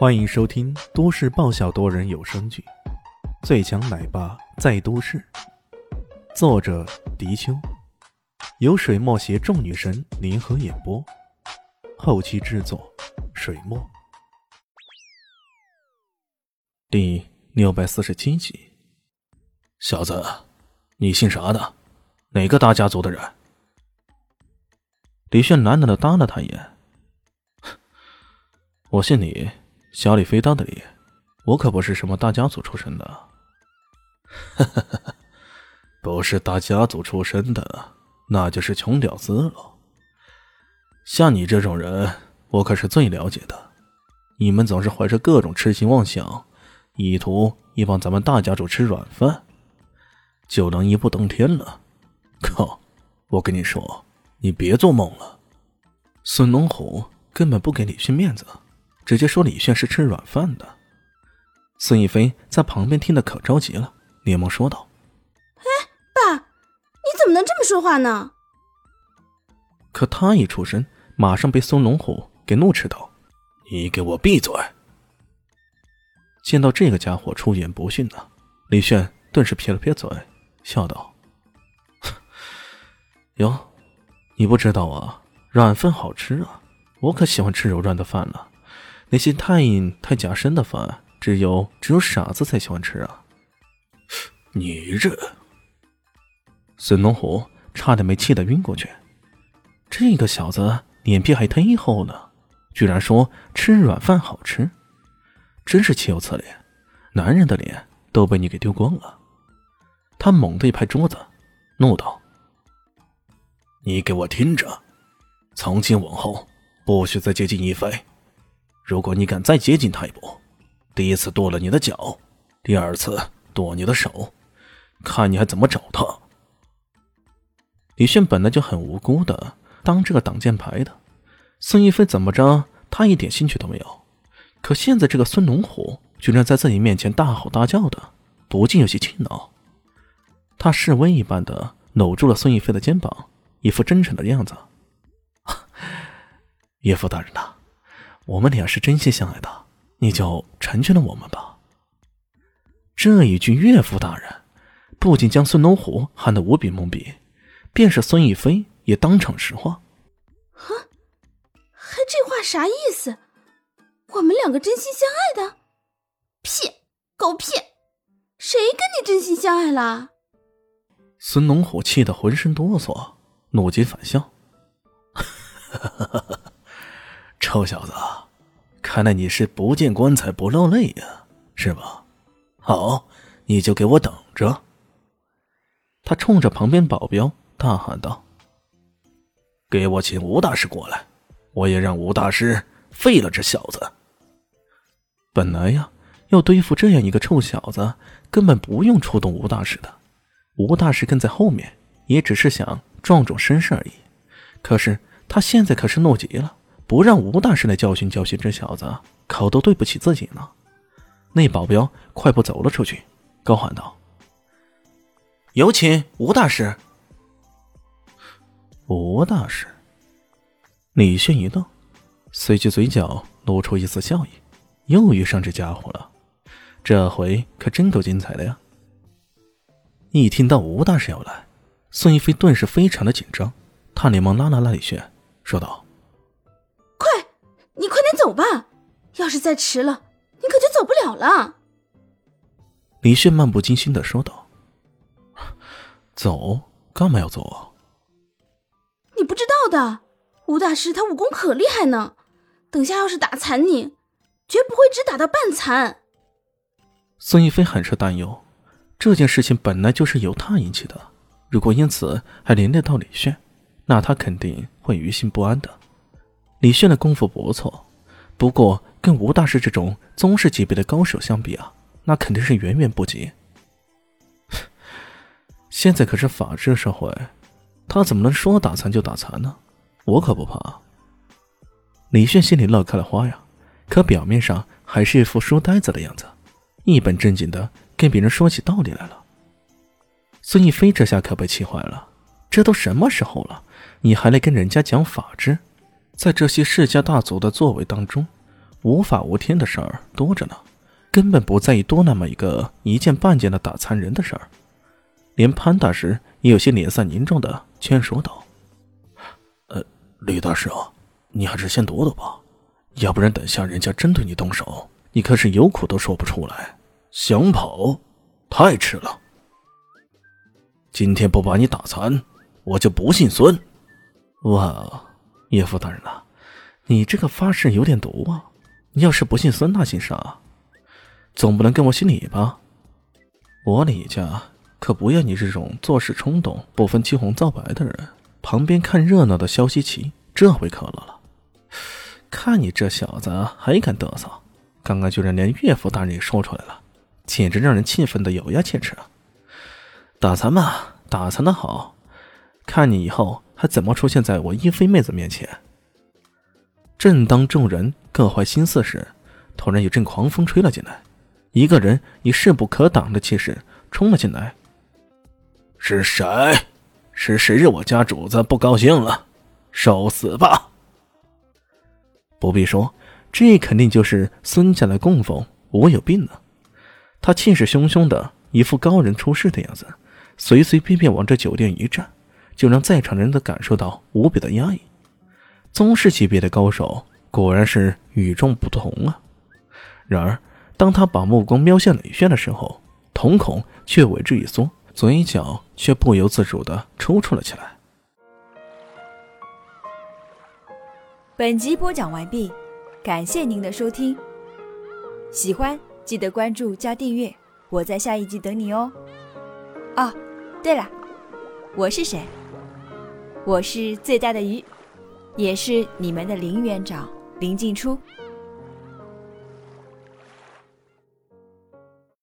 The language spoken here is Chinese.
欢迎收听都市爆笑多人有声剧《最强奶爸在都市》，作者：迪秋，由水墨携众女神联合演播，后期制作：水墨。第六百四十七集，小子，你姓啥的？哪个大家族的人？李炫懒懒的搭了他一眼：“我姓李。”小李飞刀的李，我可不是什么大家族出身的。哈哈，不是大家族出身的，那就是穷屌丝了。像你这种人，我可是最了解的。你们总是怀着各种痴心妄想，意图一帮咱们大家族吃软饭，就能一步登天了。靠！我跟你说，你别做梦了。孙龙虎根本不给李迅面子。直接说李炫是吃软饭的，孙逸飞在旁边听得可着急了，连忙说道：“哎，爸，你怎么能这么说话呢？”可他一出声，马上被孙龙虎给怒斥道：“你给我闭嘴！”见到这个家伙出言不逊呢，李炫顿时撇了撇嘴，笑道：“哟，你不知道啊，软饭好吃啊，我可喜欢吃柔软的饭了。”那些太硬太夹生的饭，只有只有傻子才喜欢吃啊！你这……孙龙虎差点没气得晕过去。这个小子脸皮还忒厚呢，居然说吃软饭好吃，真是岂有此理！男人的脸都被你给丢光了！他猛地一拍桌子，怒道：“你给我听着，从今往后不许再接近一菲！”如果你敢再接近他一步，第一次剁了你的脚，第二次剁你的手，看你还怎么找他！李炫本来就很无辜的当这个挡箭牌的，孙一飞怎么着，他一点兴趣都没有。可现在这个孙龙虎居然在自己面前大吼大叫的，不禁有些气恼。他示威一般的搂住了孙一飞的肩膀，一副真诚的样子：“ 岳父大人呐。”我们俩是真心相爱的，你就成全了我们吧。这一句“岳父大人”，不仅将孙龙虎喊得无比懵逼，便是孙逸飞也当场石化。哼，还这话啥意思？我们两个真心相爱的？屁，狗屁！谁跟你真心相爱了？孙龙虎气得浑身哆嗦，怒极反笑。臭小子，看来你是不见棺材不落泪呀，是吧？好，你就给我等着！他冲着旁边保镖大喊道：“给我请吴大师过来，我也让吴大师废了这小子。”本来呀，要对付这样一个臭小子，根本不用出动吴大师的。吴大师跟在后面，也只是想壮壮声势而已。可是他现在可是怒极了。不让吴大师来教训教训这小子，可都对不起自己呢。那保镖快步走了出去，高喊道：“有请吴大师。”吴大师，李迅一愣，随即嘴角露出一丝笑意，又遇上这家伙了。这回可真够精彩的呀！一听到吴大师要来，孙一飞顿时非常的紧张，他连忙拉了拉李轩，说道。你快点走吧，要是再迟了，你可就走不了了。”李炫漫不经心的说道。“走？干嘛要走啊？”“你不知道的，吴大师他武功可厉害呢，等下要是打残你，绝不会只打到半残。”孙一飞很是担忧，这件事情本来就是由他引起的，如果因此还连累到李炫，那他肯定会于心不安的。李炫的功夫不错，不过跟吴大师这种宗师级别的高手相比啊，那肯定是远远不及。现在可是法治社会，他怎么能说打残就打残呢？我可不怕。李炫心里乐开了花呀，可表面上还是一副书呆子的样子，一本正经的跟别人说起道理来了。孙逸飞这下可被气坏了，这都什么时候了，你还来跟人家讲法治？在这些世家大族的座位当中，无法无天的事儿多着呢，根本不在意多那么一个一件半件的打残人的事儿。连潘大师也有些脸色凝重的劝说道：“呃，李大师啊，你还是先躲躲吧，要不然等下人家真对你动手，你可是有苦都说不出来。想跑，太迟了。今天不把你打残，我就不姓孙。”哇，岳父大人呐，你这个发誓有点毒啊！你要是不姓孙，那姓啥？总不能跟我姓李吧？我李家可不要你这种做事冲动、不分青红皂白的人。旁边看热闹的萧西奇这回可乐了，看你这小子还敢嘚瑟，刚刚居然连岳父大人也说出来了，简直让人气愤的咬牙切齿啊！打残嘛，打残的好，看你以后他怎么出现在我一菲妹子面前。正当众人各怀心思时，突然一阵狂风吹了进来，一个人以势不可挡的气势冲了进来。是谁？是谁惹我家主子不高兴了？受死吧！不必说，这肯定就是孙家的供奉我有病了。他气势汹汹的，一副高人出世的样子，随随便便往这酒店一站，就让在场的人都感受到无比的压抑。宗师级别的高手果然是与众不同啊！然而，当他把目光瞄向李轩的时候，瞳孔却为之一缩，嘴角却不由自主的抽搐了起来。本集播讲完毕，感谢您的收听。喜欢记得关注加订阅，我在下一集等你哦。哦，对了，我是谁？我是最大的鱼。也是你们的林园长林静初。